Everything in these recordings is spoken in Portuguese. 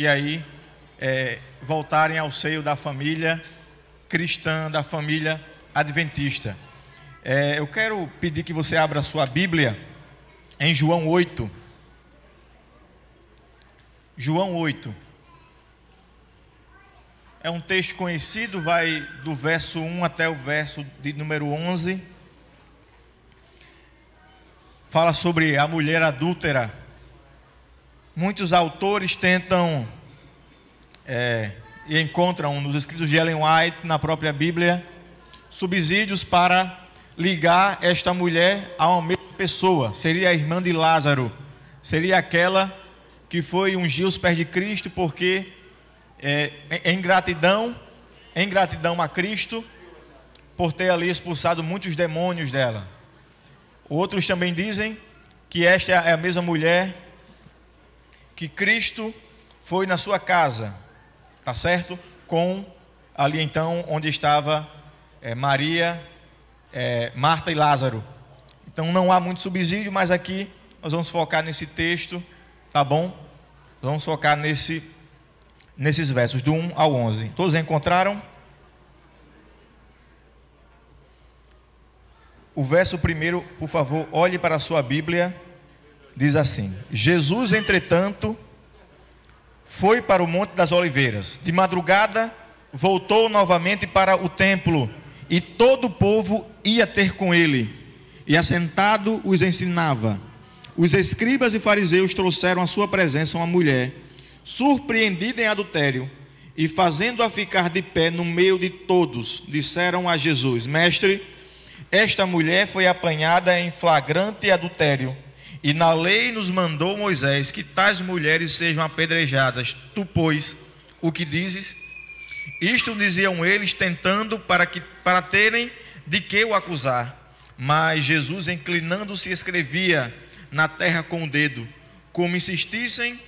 e aí é, voltarem ao seio da família cristã, da família adventista. É, eu quero pedir que você abra a sua Bíblia em João 8. João 8. É um texto conhecido, vai do verso 1 até o verso de número 11. Fala sobre a mulher adúltera. Muitos autores tentam é, e encontram nos escritos de Ellen White, na própria Bíblia, subsídios para ligar esta mulher a uma mesma pessoa. Seria a irmã de Lázaro, seria aquela que foi ungir os pés de Cristo, porque é, em gratidão, em gratidão a Cristo, por ter ali expulsado muitos demônios dela. Outros também dizem que esta é a mesma mulher que Cristo foi na sua casa, tá certo? Com ali então onde estava é, Maria, é, Marta e Lázaro. Então não há muito subsídio, mas aqui nós vamos focar nesse texto, tá bom? Vamos focar nesse nesses versos, do 1 ao 11. Todos encontraram? O verso primeiro, por favor, olhe para a sua Bíblia, diz assim: Jesus, entretanto, foi para o Monte das Oliveiras. De madrugada, voltou novamente para o templo, e todo o povo ia ter com ele, e assentado os ensinava. Os escribas e fariseus trouxeram à sua presença uma mulher surpreendida em adultério, e fazendo-a ficar de pé no meio de todos, disseram a Jesus: Mestre, esta mulher foi apanhada em flagrante adultério, e na lei nos mandou Moisés que tais mulheres sejam apedrejadas. Tu, pois, o que dizes? Isto diziam eles, tentando para, que, para terem de que o acusar. Mas Jesus, inclinando-se, escrevia na terra com o dedo. Como insistissem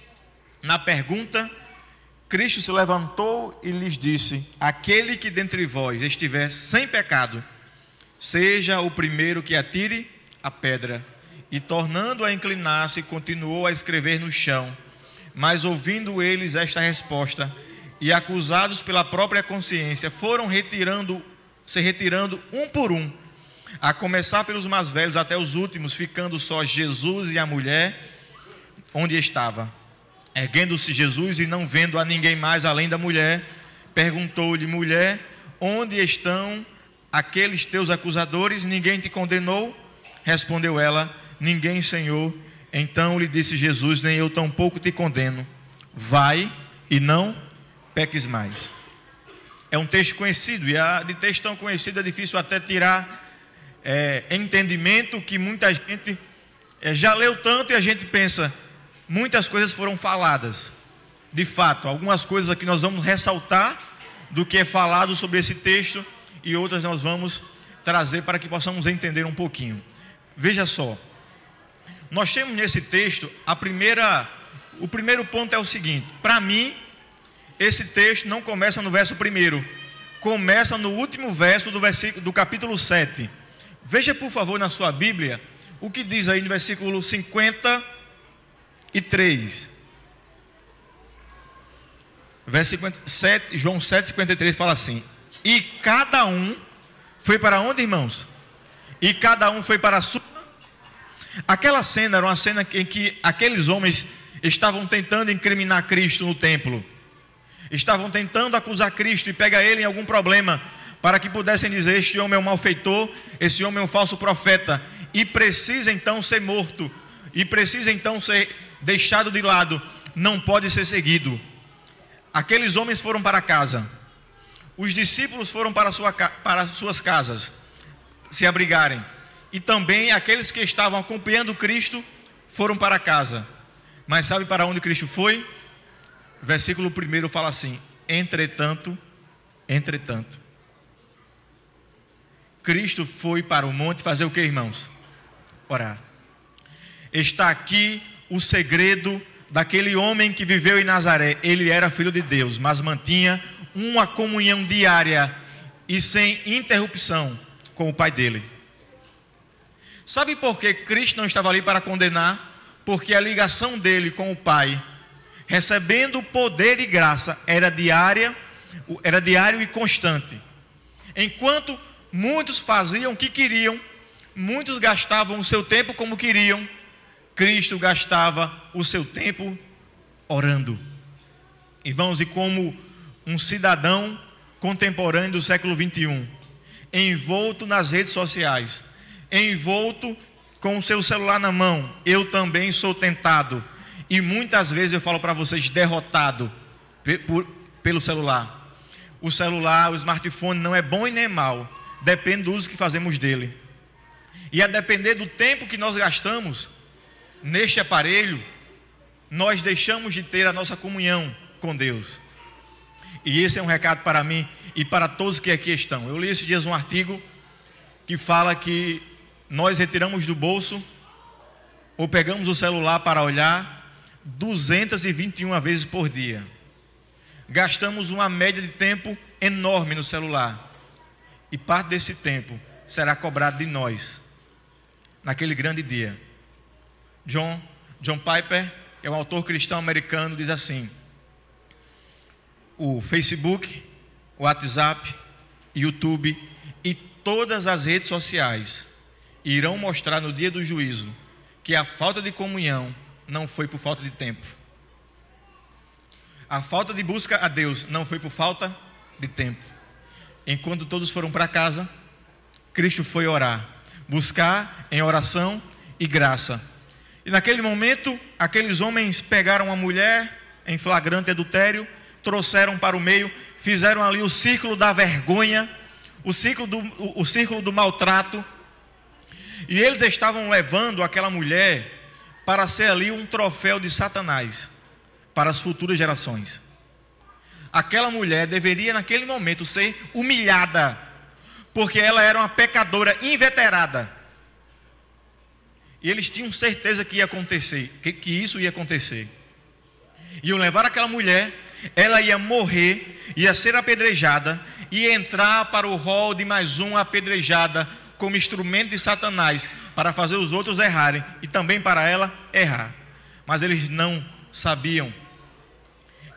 na pergunta, Cristo se levantou e lhes disse: Aquele que dentre vós estiver sem pecado, seja o primeiro que atire a pedra. E tornando a inclinar-se, continuou a escrever no chão. Mas ouvindo eles esta resposta, e acusados pela própria consciência, foram retirando, se retirando um por um, a começar pelos mais velhos até os últimos, ficando só Jesus e a mulher onde estava. Erguendo-se Jesus e não vendo a ninguém mais além da mulher, perguntou-lhe: Mulher, onde estão aqueles teus acusadores? Ninguém te condenou? Respondeu ela: Ninguém, Senhor. Então lhe disse Jesus: Nem eu tampouco te condeno. Vai e não peques mais. É um texto conhecido, e de texto tão conhecido é difícil até tirar é, entendimento que muita gente é, já leu tanto e a gente pensa, muitas coisas foram faladas. De fato, algumas coisas aqui nós vamos ressaltar do que é falado sobre esse texto e outras nós vamos trazer para que possamos entender um pouquinho. Veja só, nós temos nesse texto a primeira, o primeiro ponto é o seguinte: para mim, esse texto não começa no verso primeiro, começa no último verso do versículo do capítulo 7. Veja por favor na sua Bíblia o que diz aí no versículo 50 e 3. Versículo 7, João 7, 53 fala assim: E cada um foi para onde, irmãos? E cada um foi para a sua. Aquela cena era uma cena em que aqueles homens estavam tentando incriminar Cristo no templo. Estavam tentando acusar Cristo e pegar ele em algum problema, para que pudessem dizer: Este homem é um malfeitor, esse homem é um falso profeta, e precisa então ser morto, e precisa então ser deixado de lado, não pode ser seguido. Aqueles homens foram para casa, os discípulos foram para, sua, para suas casas se abrigarem, e também aqueles que estavam acompanhando Cristo foram para casa. Mas sabe para onde Cristo foi? Versículo 1 fala assim: Entretanto, entretanto, Cristo foi para o monte fazer o que, irmãos? Orar. Está aqui o segredo daquele homem que viveu em Nazaré. Ele era filho de Deus, mas mantinha uma comunhão diária e sem interrupção com o pai dele. Sabe por que Cristo não estava ali para condenar? Porque a ligação dele com o pai recebendo poder e graça, era diária, era diário e constante. Enquanto muitos faziam o que queriam, muitos gastavam o seu tempo como queriam, Cristo gastava o seu tempo orando. Irmãos, e como um cidadão contemporâneo do século 21, envolto nas redes sociais, envolto com o seu celular na mão, eu também sou tentado. E muitas vezes eu falo para vocês, derrotado por, pelo celular. O celular, o smartphone não é bom e nem mal, depende do uso que fazemos dele. E a depender do tempo que nós gastamos neste aparelho, nós deixamos de ter a nossa comunhão com Deus. E esse é um recado para mim e para todos que aqui estão. Eu li esses dias um artigo que fala que nós retiramos do bolso ou pegamos o celular para olhar 221 vezes por dia. Gastamos uma média de tempo enorme no celular. E parte desse tempo será cobrado de nós naquele grande dia. John, John Piper, é um autor cristão americano, diz assim: o Facebook, o WhatsApp, YouTube e todas as redes sociais irão mostrar no dia do juízo que a falta de comunhão não foi por falta de tempo. A falta de busca a Deus não foi por falta de tempo. Enquanto todos foram para casa, Cristo foi orar, buscar em oração e graça. E naquele momento, aqueles homens pegaram a mulher em flagrante adultério trouxeram para o meio, fizeram ali o círculo da vergonha, o círculo do, o, o círculo do maltrato, e eles estavam levando aquela mulher para ser ali um troféu de Satanás para as futuras gerações. Aquela mulher deveria, naquele momento, ser humilhada, porque ela era uma pecadora inveterada. E eles tinham certeza que ia acontecer, que, que isso ia acontecer. Iam levar aquela mulher ela ia morrer, ia ser apedrejada e entrar para o rol de mais uma apedrejada como instrumento de Satanás para fazer os outros errarem e também para ela errar. Mas eles não sabiam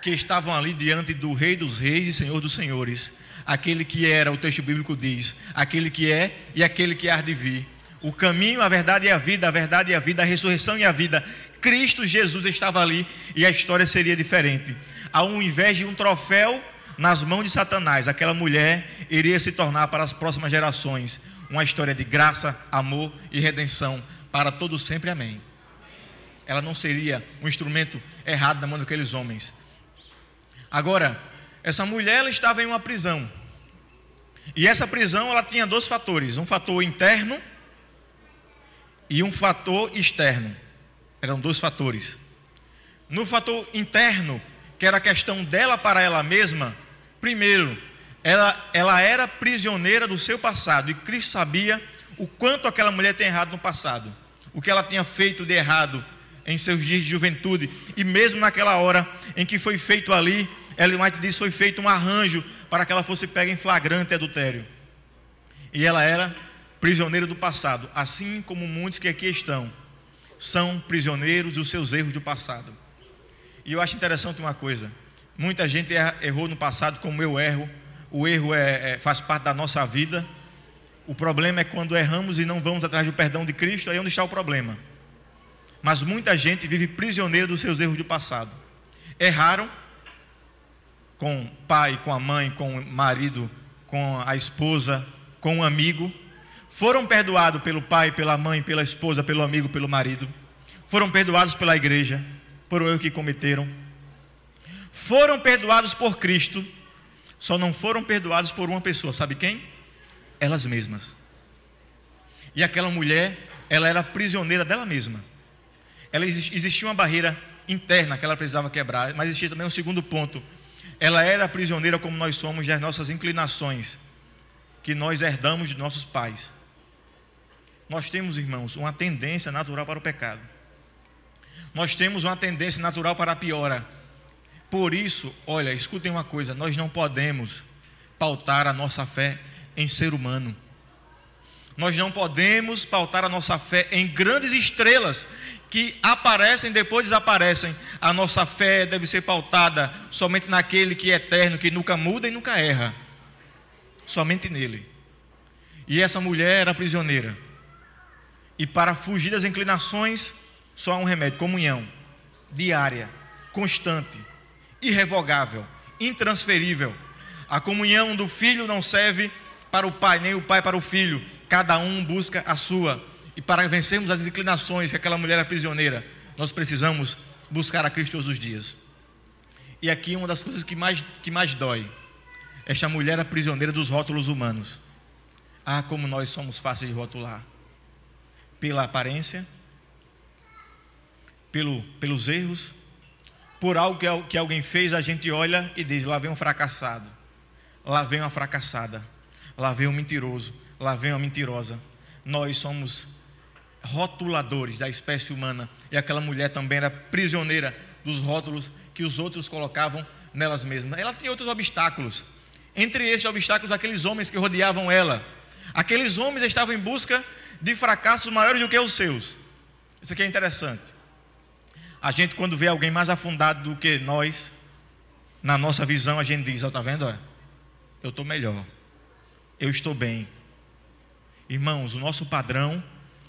que estavam ali diante do Rei dos Reis e Senhor dos Senhores, aquele que era, o texto bíblico diz, aquele que é e aquele que há de vir. O caminho, a verdade e a vida, a verdade e a vida, a ressurreição e a vida. Cristo Jesus estava ali e a história seria diferente ao invés de um troféu nas mãos de Satanás, aquela mulher iria se tornar para as próximas gerações uma história de graça, amor e redenção para todos sempre. Amém. Ela não seria um instrumento errado na mão daqueles homens. Agora, essa mulher ela estava em uma prisão. E essa prisão ela tinha dois fatores, um fator interno e um fator externo. Eram dois fatores. No fator interno, que era a questão dela para ela mesma, primeiro, ela, ela era prisioneira do seu passado, e Cristo sabia o quanto aquela mulher tem errado no passado, o que ela tinha feito de errado em seus dias de juventude, e mesmo naquela hora em que foi feito ali, Ellen White diz foi feito um arranjo para que ela fosse pega em flagrante adultério. E ela era prisioneira do passado, assim como muitos que aqui estão são prisioneiros dos seus erros do passado. E eu acho interessante uma coisa: muita gente errou no passado, como eu erro. O erro é, é, faz parte da nossa vida. O problema é quando erramos e não vamos atrás do perdão de Cristo, aí é onde está o problema. Mas muita gente vive prisioneira dos seus erros do passado. Erraram com o pai, com a mãe, com o marido, com a esposa, com um amigo. Foram perdoados pelo pai, pela mãe, pela esposa, pelo amigo, pelo marido. Foram perdoados pela igreja por o erro que cometeram. Foram perdoados por Cristo, só não foram perdoados por uma pessoa, sabe quem? Elas mesmas. E aquela mulher, ela era prisioneira dela mesma. Ela existia uma barreira interna que ela precisava quebrar, mas existia também um segundo ponto. Ela era prisioneira como nós somos das nossas inclinações que nós herdamos de nossos pais. Nós temos, irmãos, uma tendência natural para o pecado nós temos uma tendência natural para a piora. Por isso, olha, escutem uma coisa: nós não podemos pautar a nossa fé em ser humano. Nós não podemos pautar a nossa fé em grandes estrelas que aparecem depois desaparecem. A nossa fé deve ser pautada somente naquele que é eterno, que nunca muda e nunca erra. Somente nele. E essa mulher era prisioneira. E para fugir das inclinações, só há um remédio: comunhão diária, constante, irrevogável, intransferível. A comunhão do filho não serve para o pai, nem o pai para o filho. Cada um busca a sua. E para vencermos as inclinações que aquela mulher é prisioneira, nós precisamos buscar a Cristo todos os dias. E aqui uma das coisas que mais, que mais dói. Esta mulher é prisioneira dos rótulos humanos. Ah, como nós somos fáceis de rotular. Pela aparência, pelo, pelos erros, por algo que, alguém fez, a gente olha e diz: lá vem um fracassado, lá vem uma fracassada, lá vem um mentiroso, lá vem uma mentirosa. Nós somos rotuladores da espécie humana e aquela mulher também era prisioneira dos rótulos que os outros colocavam nelas mesmas. Ela tinha outros obstáculos. Entre esses obstáculos, aqueles homens que rodeavam ela. Aqueles homens estavam em busca de fracassos maiores do que os seus. Isso aqui é interessante. A gente, quando vê alguém mais afundado do que nós, na nossa visão, a gente diz: Está vendo? Eu estou melhor. Eu estou bem. Irmãos, o nosso padrão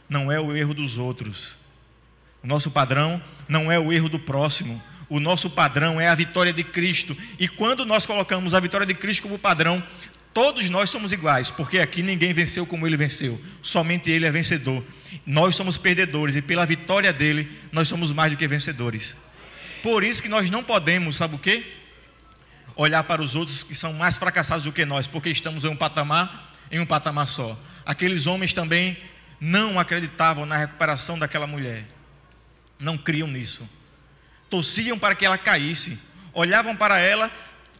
não é o erro dos outros. O nosso padrão não é o erro do próximo. O nosso padrão é a vitória de Cristo. E quando nós colocamos a vitória de Cristo como padrão, todos nós somos iguais, porque aqui ninguém venceu como ele venceu. Somente ele é vencedor. Nós somos perdedores e pela vitória dele, nós somos mais do que vencedores. Por isso que nós não podemos, sabe o quê? Olhar para os outros que são mais fracassados do que nós, porque estamos em um patamar, em um patamar só. Aqueles homens também não acreditavam na recuperação daquela mulher, não criam nisso, torciam para que ela caísse, olhavam para ela,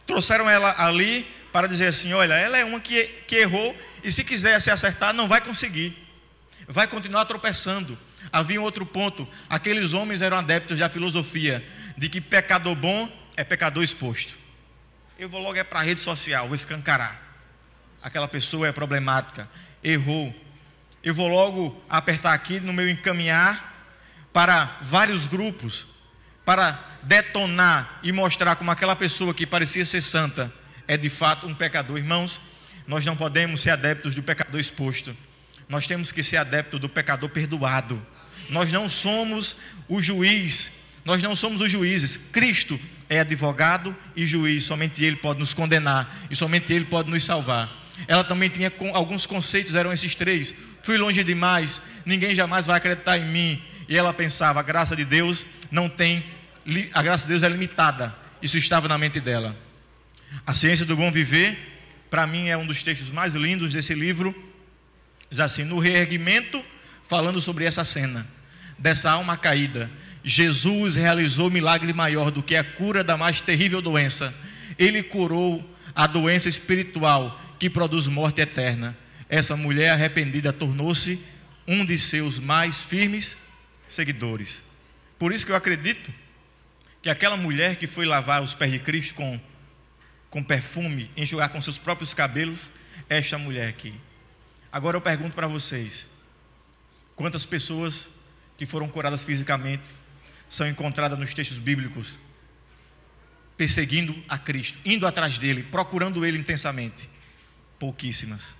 trouxeram ela ali para dizer assim: olha, ela é uma que, que errou e se quiser se acertar, não vai conseguir, vai continuar tropeçando. Havia um outro ponto: aqueles homens eram adeptos da filosofia de que pecador bom é pecador exposto. Eu vou logo é para a rede social, vou escancarar. Aquela pessoa é problemática, errou, eu vou logo apertar aqui no meu encaminhar para vários grupos, para detonar e mostrar como aquela pessoa que parecia ser santa é de fato um pecador. Irmãos, nós não podemos ser adeptos do pecador exposto, nós temos que ser adeptos do pecador perdoado. Nós não somos o juiz, nós não somos os juízes. Cristo é advogado e juiz, somente Ele pode nos condenar e somente Ele pode nos salvar. Ela também tinha alguns conceitos, eram esses três: fui longe demais, ninguém jamais vai acreditar em mim. E ela pensava: a graça de Deus não tem, a graça de Deus é limitada. Isso estava na mente dela. A ciência do bom viver, para mim, é um dos textos mais lindos desse livro. Diz assim: no reerguimento, falando sobre essa cena, dessa alma caída, Jesus realizou milagre maior do que a cura da mais terrível doença. Ele curou a doença espiritual que produz morte eterna essa mulher arrependida tornou-se um de seus mais firmes seguidores. Por isso que eu acredito que aquela mulher que foi lavar os pés de Cristo com, com perfume, enxugar com seus próprios cabelos, esta mulher aqui. Agora eu pergunto para vocês: quantas pessoas que foram curadas fisicamente são encontradas nos textos bíblicos perseguindo a Cristo, indo atrás dele, procurando ele intensamente? Pouquíssimas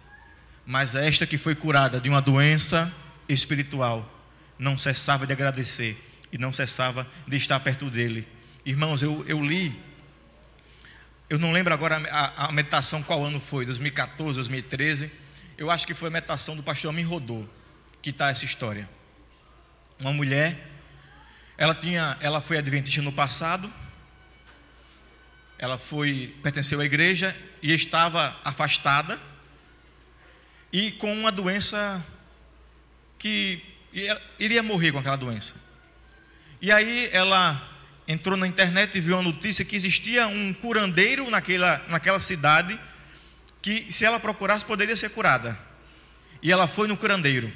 mas esta que foi curada de uma doença espiritual não cessava de agradecer e não cessava de estar perto dele. Irmãos, eu, eu li, eu não lembro agora a, a meditação qual ano foi, 2014, 2013. Eu acho que foi a meditação do pastor Amin Rodô, que está essa história. Uma mulher, ela tinha, ela foi adventista no passado, ela foi pertenceu à igreja e estava afastada e com uma doença que iria morrer com aquela doença. E aí ela entrou na internet e viu a notícia que existia um curandeiro naquela, naquela cidade que, se ela procurasse, poderia ser curada. E ela foi no curandeiro,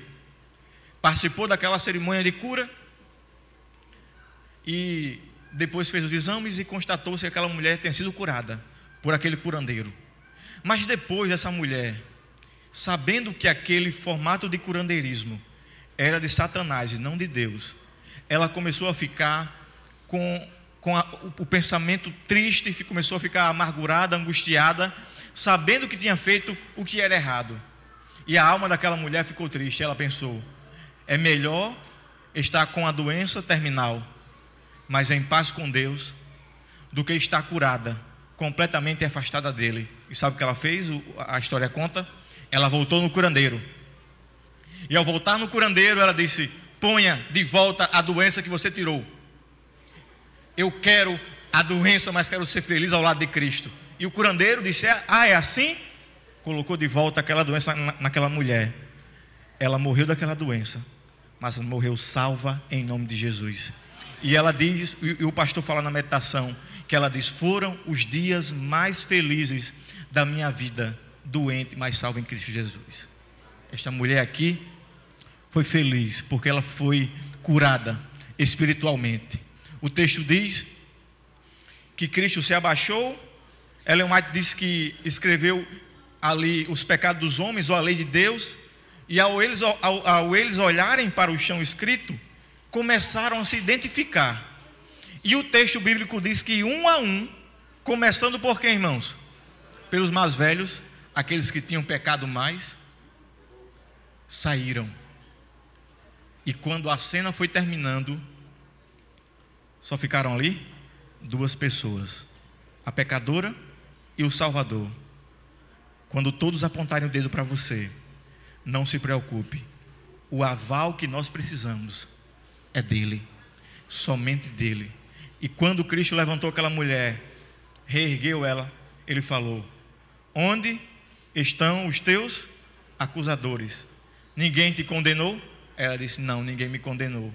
participou daquela cerimônia de cura e depois fez os exames e constatou-se que aquela mulher tinha sido curada por aquele curandeiro. Mas depois dessa mulher sabendo que aquele formato de curandeirismo era de Satanás e não de Deus, ela começou a ficar com, com a, o, o pensamento triste, começou a ficar amargurada, angustiada, sabendo que tinha feito o que era errado. E a alma daquela mulher ficou triste. Ela pensou: é melhor estar com a doença terminal, mas em paz com Deus, do que estar curada, completamente afastada dele. E sabe o que ela fez? A história conta. Ela voltou no curandeiro. E ao voltar no curandeiro, ela disse: Ponha de volta a doença que você tirou. Eu quero a doença, mas quero ser feliz ao lado de Cristo. E o curandeiro disse: Ah, é assim? Colocou de volta aquela doença naquela mulher. Ela morreu daquela doença, mas morreu salva em nome de Jesus. E ela diz, e o pastor fala na meditação, que ela diz: Foram os dias mais felizes da minha vida, doente, mas salva em Cristo Jesus. Esta mulher aqui foi feliz porque ela foi curada espiritualmente. O texto diz que Cristo se abaixou. Ellen White diz que escreveu ali os pecados dos homens ou a lei de Deus. E ao eles, ao, ao eles olharem para o chão escrito, começaram a se identificar. E o texto bíblico diz que um a um, começando por quem, irmãos? Pelos mais velhos, aqueles que tinham pecado mais, saíram e quando a cena foi terminando, só ficaram ali duas pessoas: a pecadora e o Salvador. Quando todos apontarem o dedo para você, não se preocupe. O aval que nós precisamos é dele, somente dele. E quando Cristo levantou aquela mulher, reergueu ela, ele falou: Onde estão os teus acusadores? Ninguém te condenou? Ela disse: Não, ninguém me condenou.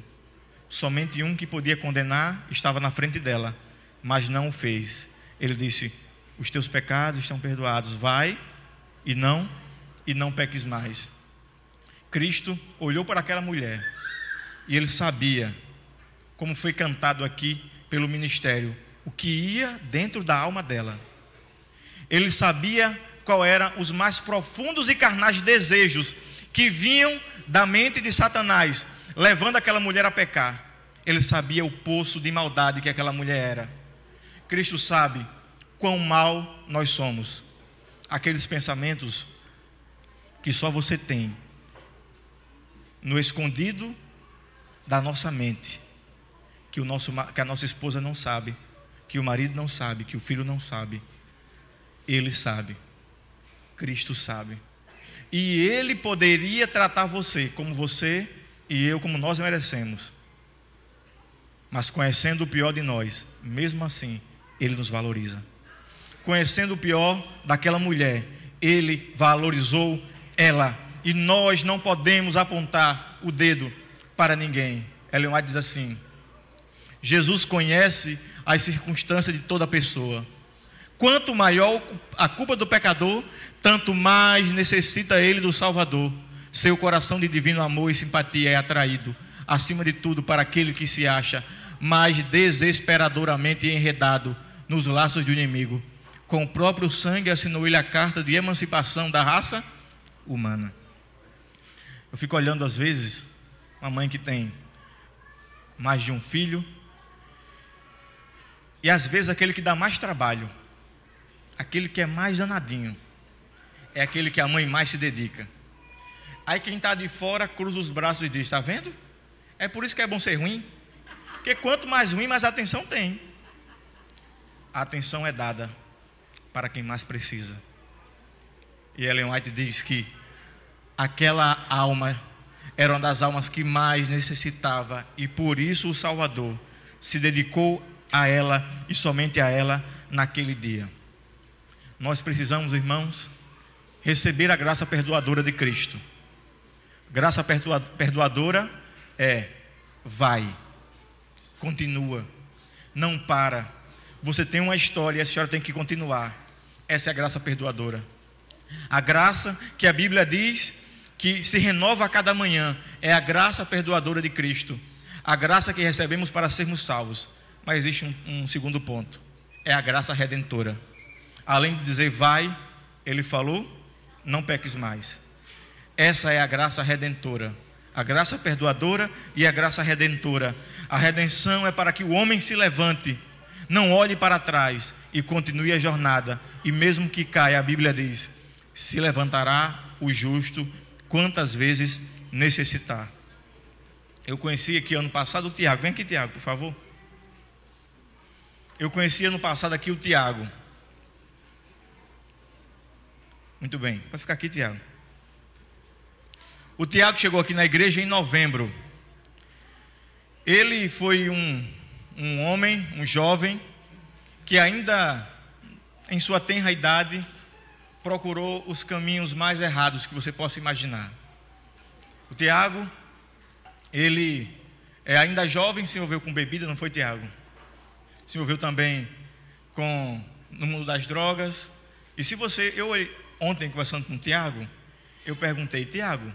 Somente um que podia condenar estava na frente dela, mas não o fez. Ele disse: Os teus pecados estão perdoados. Vai e não e não peques mais. Cristo olhou para aquela mulher e ele sabia, como foi cantado aqui pelo ministério, o que ia dentro da alma dela. Ele sabia qual eram os mais profundos e carnais desejos que vinham da mente de Satanás, levando aquela mulher a pecar. Ele sabia o poço de maldade que aquela mulher era. Cristo sabe quão mal nós somos. Aqueles pensamentos que só você tem no escondido da nossa mente, que, o nosso, que a nossa esposa não sabe, que o marido não sabe, que o filho não sabe. Ele sabe. Cristo sabe. E Ele poderia tratar você como você e eu, como nós merecemos. Mas conhecendo o pior de nós, mesmo assim, Ele nos valoriza. Conhecendo o pior daquela mulher, Ele valorizou ela. E nós não podemos apontar o dedo para ninguém. Ellen White diz assim: Jesus conhece as circunstâncias de toda pessoa. Quanto maior a culpa do pecador, tanto mais necessita ele do Salvador. Seu coração de divino amor e simpatia é atraído, acima de tudo, para aquele que se acha mais desesperadoramente enredado nos laços do inimigo. Com o próprio sangue assinou ele a carta de emancipação da raça humana. Eu fico olhando às vezes uma mãe que tem mais de um filho, e às vezes aquele que dá mais trabalho aquele que é mais danadinho, é aquele que a mãe mais se dedica. Aí quem está de fora cruza os braços e diz: Está vendo? É por isso que é bom ser ruim. Porque quanto mais ruim, mais atenção tem. A atenção é dada para quem mais precisa. E Ellen White diz que aquela alma era uma das almas que mais necessitava, e por isso o Salvador se dedicou a ela e somente a ela naquele dia. Nós precisamos, irmãos, receber a graça perdoadora de Cristo. Graça perdoadora é vai, continua, não para. Você tem uma história e essa história tem que continuar. Essa é a graça perdoadora. A graça que a Bíblia diz que se renova a cada manhã é a graça perdoadora de Cristo. A graça que recebemos para sermos salvos. Mas existe um, um segundo ponto: é a graça redentora além de dizer vai, ele falou: não peques mais. Essa é a graça redentora. A graça perdoadora e a graça redentora. A redenção é para que o homem se levante, não olhe para trás e continue a jornada. E mesmo que caia, a Bíblia diz: se levantará o justo quantas vezes necessitar. Eu conheci aqui ano passado o Tiago. Vem aqui, Tiago, por favor. Eu conheci ano passado aqui o Tiago. Muito bem, pode ficar aqui, Tiago. O Tiago chegou aqui na igreja em novembro. Ele foi um, um homem, um jovem, que ainda em sua tenra idade procurou os caminhos mais errados que você possa imaginar. O Tiago, ele é ainda jovem, se envolveu com bebida, não foi Tiago? Se envolveu também com no mundo das drogas. E se você, eu ontem conversando com o Tiago, eu perguntei, Tiago,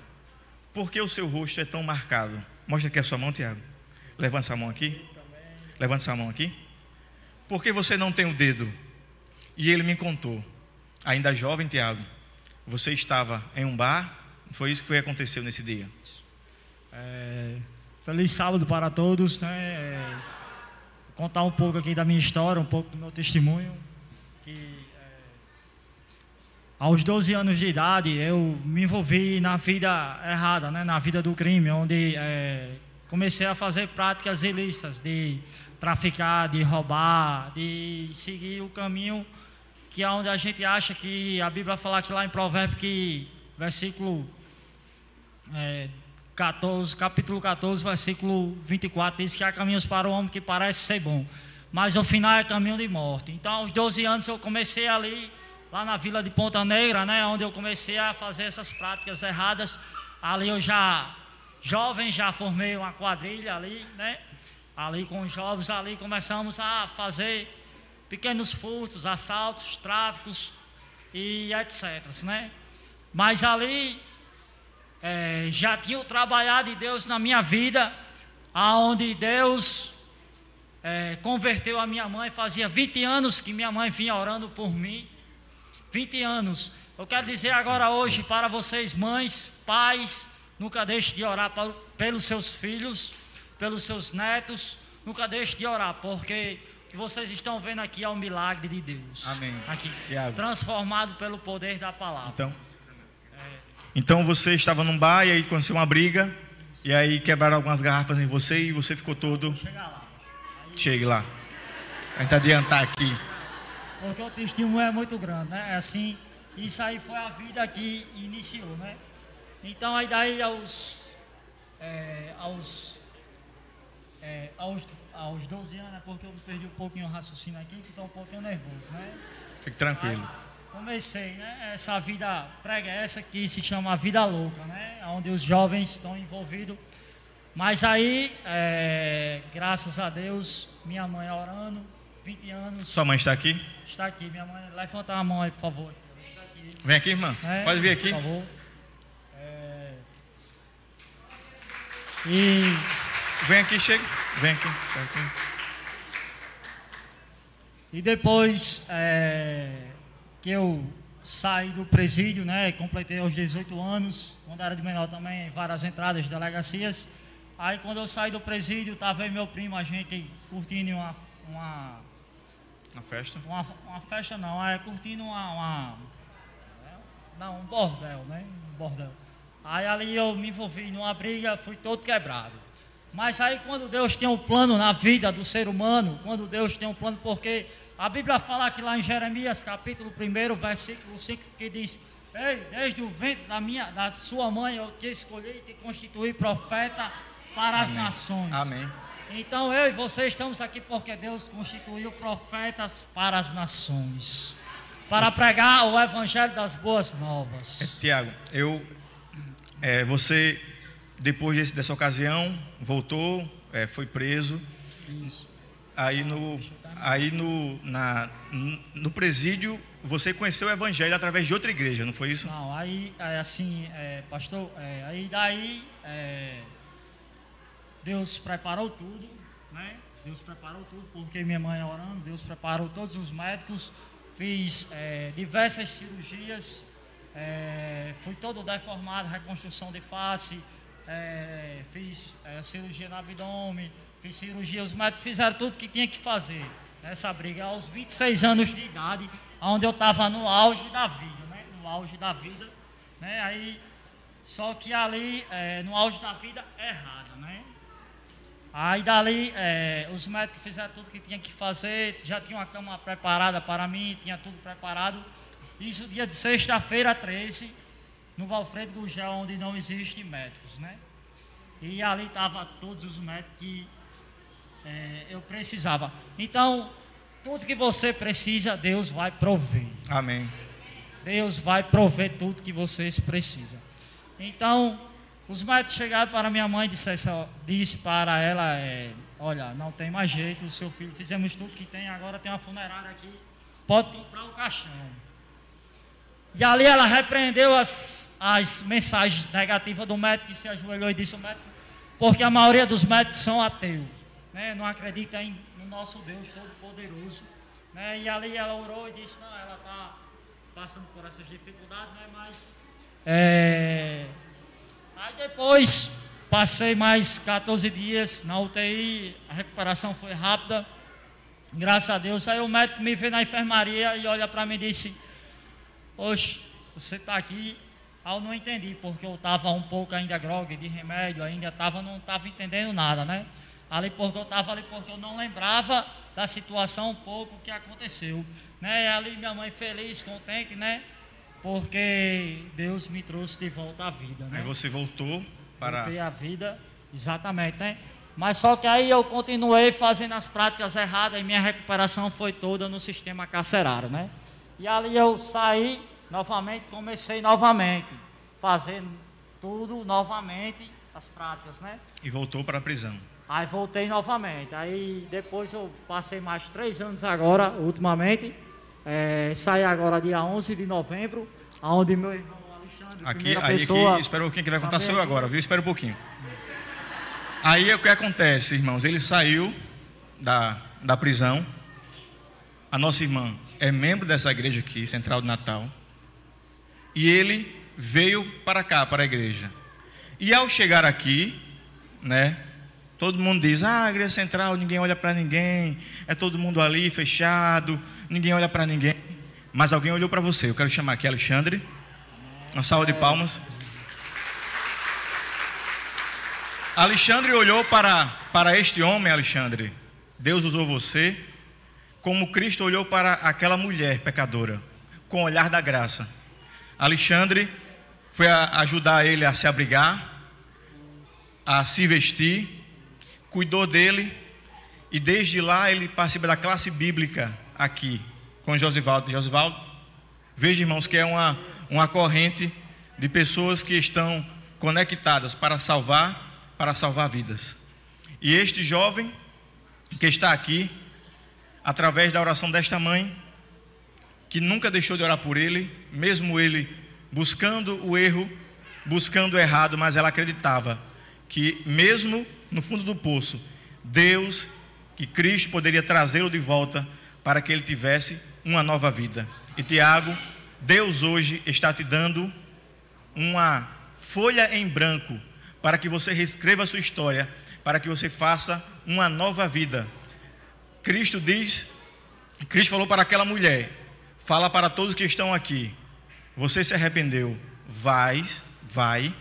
por que o seu rosto é tão marcado? Mostra aqui a sua mão, Tiago. Levanta essa mão aqui. Levanta essa mão aqui. Por que você não tem o dedo? E ele me contou. Ainda jovem, Tiago, você estava em um bar. Foi isso que foi aconteceu nesse dia. É, feliz sábado para todos. Né? É, contar um pouco aqui da minha história, um pouco do meu testemunho. Aos 12 anos de idade eu me envolvi na vida errada, né? na vida do crime, onde é, comecei a fazer práticas ilícitas de traficar, de roubar, de seguir o caminho que é onde a gente acha que a Bíblia fala que lá em Provérbios que versículo é, 14, capítulo 14, versículo 24 diz que há caminhos para o homem que parece ser bom, mas o final é caminho de morte. Então, aos 12 anos eu comecei ali lá na vila de Ponta Negra, né, onde eu comecei a fazer essas práticas erradas. Ali eu já jovem já formei uma quadrilha ali, né? Ali com os jovens ali começamos a fazer pequenos furtos, assaltos, tráficos e etc. Né? Mas ali é, já tinha o trabalhar de Deus na minha vida, aonde Deus é, converteu a minha mãe. Fazia 20 anos que minha mãe vinha orando por mim. 20 anos. Eu quero dizer agora hoje para vocês, mães, pais, nunca deixe de orar para, pelos seus filhos, pelos seus netos. Nunca deixe de orar, porque que vocês estão vendo aqui é o milagre de Deus. Amém. Aqui, transformado pelo poder da palavra. Então, então você estava num bar e aí aconteceu uma briga e aí quebraram algumas garrafas em você e você ficou todo. Chega lá. Aí... Chegue lá. A gente adiantar aqui. Porque o testemunho é muito grande, né? É assim, isso aí foi a vida que iniciou, né? Então aí daí aos é, aos é, aos aos 12 anos, é porque eu perdi um pouquinho o raciocínio aqui, que estou um pouquinho nervoso, né? Fique tranquilo. Aí, comecei, né? Essa vida preguiça que se chama vida louca, né? Onde os jovens estão envolvidos. Mas aí, é, graças a Deus, minha mãe orando, 20 anos. Sua mãe está aqui? Está aqui, minha mãe. Levanta a mão aí, por favor. Aqui. Vem aqui, irmã. É, Pode vir aqui. Por favor. É... E Vem aqui, chega. Vem aqui. Vem aqui. E depois é, que eu saí do presídio, né? Completei aos 18 anos, quando era de menor também, várias entradas de delegacias. Aí quando eu saí do presídio, estava meu primo, a gente curtindo uma. Uma, uma festa? Uma, uma festa não, é curtindo uma, uma. Não, um bordel, né? Um bordel. Aí ali eu me envolvi numa briga, fui todo quebrado. Mas aí quando Deus tem um plano na vida do ser humano, quando Deus tem um plano, porque a Bíblia fala aqui lá em Jeremias, capítulo 1, versículo 5, que diz, Ei, desde o ventre da, minha, da sua mãe eu te escolhi e te constituí profeta para Amém. as nações. Amém. Então eu e você estamos aqui porque Deus constituiu profetas para as nações. Para pregar o evangelho das boas novas. É, Tiago, eu é, você depois desse, dessa ocasião, voltou, é, foi preso. Isso. Aí no, aí no, na, no presídio, você conheceu o evangelho através de outra igreja, não foi isso? Não, aí, assim, é, pastor, é, aí daí é, Deus preparou tudo, né? Deus preparou tudo, porque minha mãe orando, Deus preparou todos os médicos, fiz é, diversas cirurgias É, fui todo deformado, reconstrução de face, é, fiz é, cirurgia no abdômen, fiz cirurgia, os médicos fizeram tudo que tinha que fazer nessa briga aos 26 anos de idade, onde eu estava no auge da vida, né? No auge da vida, né? Aí, só que ali, é, no auge da vida, errada, né? Aí dali, é, os médicos fizeram tudo que tinha que fazer, já tinha uma cama preparada para mim, tinha tudo preparado. Isso dia de sexta-feira 13, no Valfredo Gugel, onde não existe médicos, né? E ali estavam todos os médicos que é, eu precisava. Então, tudo que você precisa, Deus vai prover. Amém. Deus vai prover tudo que vocês precisam. Então, os médicos chegaram para minha mãe e disseram, disse para ela, é, olha, não tem mais jeito, o seu filho, fizemos tudo que tem, agora tem uma funerária aqui, pode comprar o caixão. E ali ela repreendeu as, as mensagens negativas do médico que se ajoelhou e disse o médico, porque a maioria dos médicos são ateus, né? não acreditam em, no nosso Deus Todo-Poderoso. Né? E ali ela orou e disse, não, ela está passando por essas dificuldades, né? mas é, Aí depois passei mais 14 dias na UTI, a recuperação foi rápida. Graças a Deus. Aí o médico me vê na enfermaria e olha para mim e disse: Oxe, você está aqui. Aí eu não entendi, porque eu estava um pouco ainda grog de remédio, ainda estava, não estava entendendo nada, né? Ali porque eu estava ali porque eu não lembrava da situação um pouco que aconteceu. Né? E ali minha mãe feliz, contente, né? Porque Deus me trouxe de volta à vida. Né? Aí você voltou para. Voltei à vida, exatamente, né? Mas só que aí eu continuei fazendo as práticas erradas e minha recuperação foi toda no sistema carcerário, né? E ali eu saí novamente, comecei novamente, fazendo tudo novamente, as práticas, né? E voltou para a prisão. Aí voltei novamente. Aí depois eu passei mais três anos agora, ultimamente é, sai agora dia 11 de novembro, onde meu irmão Alexandre, aqui, aí, pessoa, aqui, espera um pouquinho que vai contar sou eu agora, viu? Espera um pouquinho. Aí o que acontece, irmãos? Ele saiu da, da prisão. A nossa irmã é membro dessa igreja aqui, Central de Natal. E ele veio para cá, para a igreja. E ao chegar aqui, né? Todo mundo diz: Ah, a igreja central, ninguém olha para ninguém, é todo mundo ali fechado, ninguém olha para ninguém, mas alguém olhou para você. Eu quero chamar aqui Alexandre. Uma salva de palmas. Alexandre olhou para, para este homem, Alexandre. Deus usou você como Cristo olhou para aquela mulher pecadora, com o olhar da graça. Alexandre foi ajudar ele a se abrigar, a se vestir, cuidou dele, e desde lá ele participa da classe bíblica aqui com Josivaldo. Josivaldo, veja, irmãos, que é uma, uma corrente de pessoas que estão conectadas para salvar, para salvar vidas. E este jovem que está aqui, através da oração desta mãe, que nunca deixou de orar por ele, mesmo ele buscando o erro, buscando o errado, mas ela acreditava que mesmo no fundo do poço, Deus, que Cristo poderia trazê-lo de volta para que ele tivesse uma nova vida. E Tiago, Deus hoje está te dando uma folha em branco para que você reescreva a sua história, para que você faça uma nova vida. Cristo diz, Cristo falou para aquela mulher, fala para todos que estão aqui: você se arrependeu, vai, vai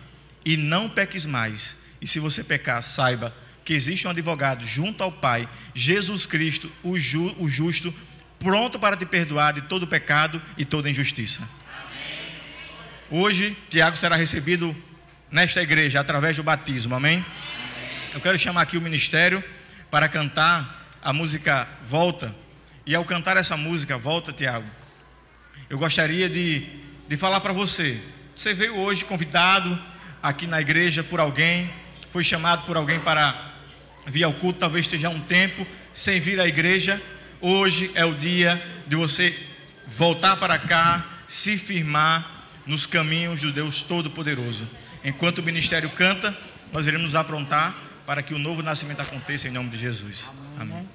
e não peques mais. E se você pecar, saiba que existe um advogado junto ao Pai, Jesus Cristo, o, ju, o justo, pronto para te perdoar de todo pecado e toda injustiça. Amém. Hoje, Tiago será recebido nesta igreja através do batismo, amém? amém? Eu quero chamar aqui o ministério para cantar a música Volta. E ao cantar essa música, Volta, Tiago, eu gostaria de, de falar para você. Você veio hoje convidado aqui na igreja por alguém, foi chamado por alguém para vir ao culto, talvez esteja um tempo sem vir à igreja. Hoje é o dia de você voltar para cá, se firmar nos caminhos do Deus Todo-Poderoso. Enquanto o ministério canta, nós iremos nos aprontar para que o novo nascimento aconteça em nome de Jesus. Amém.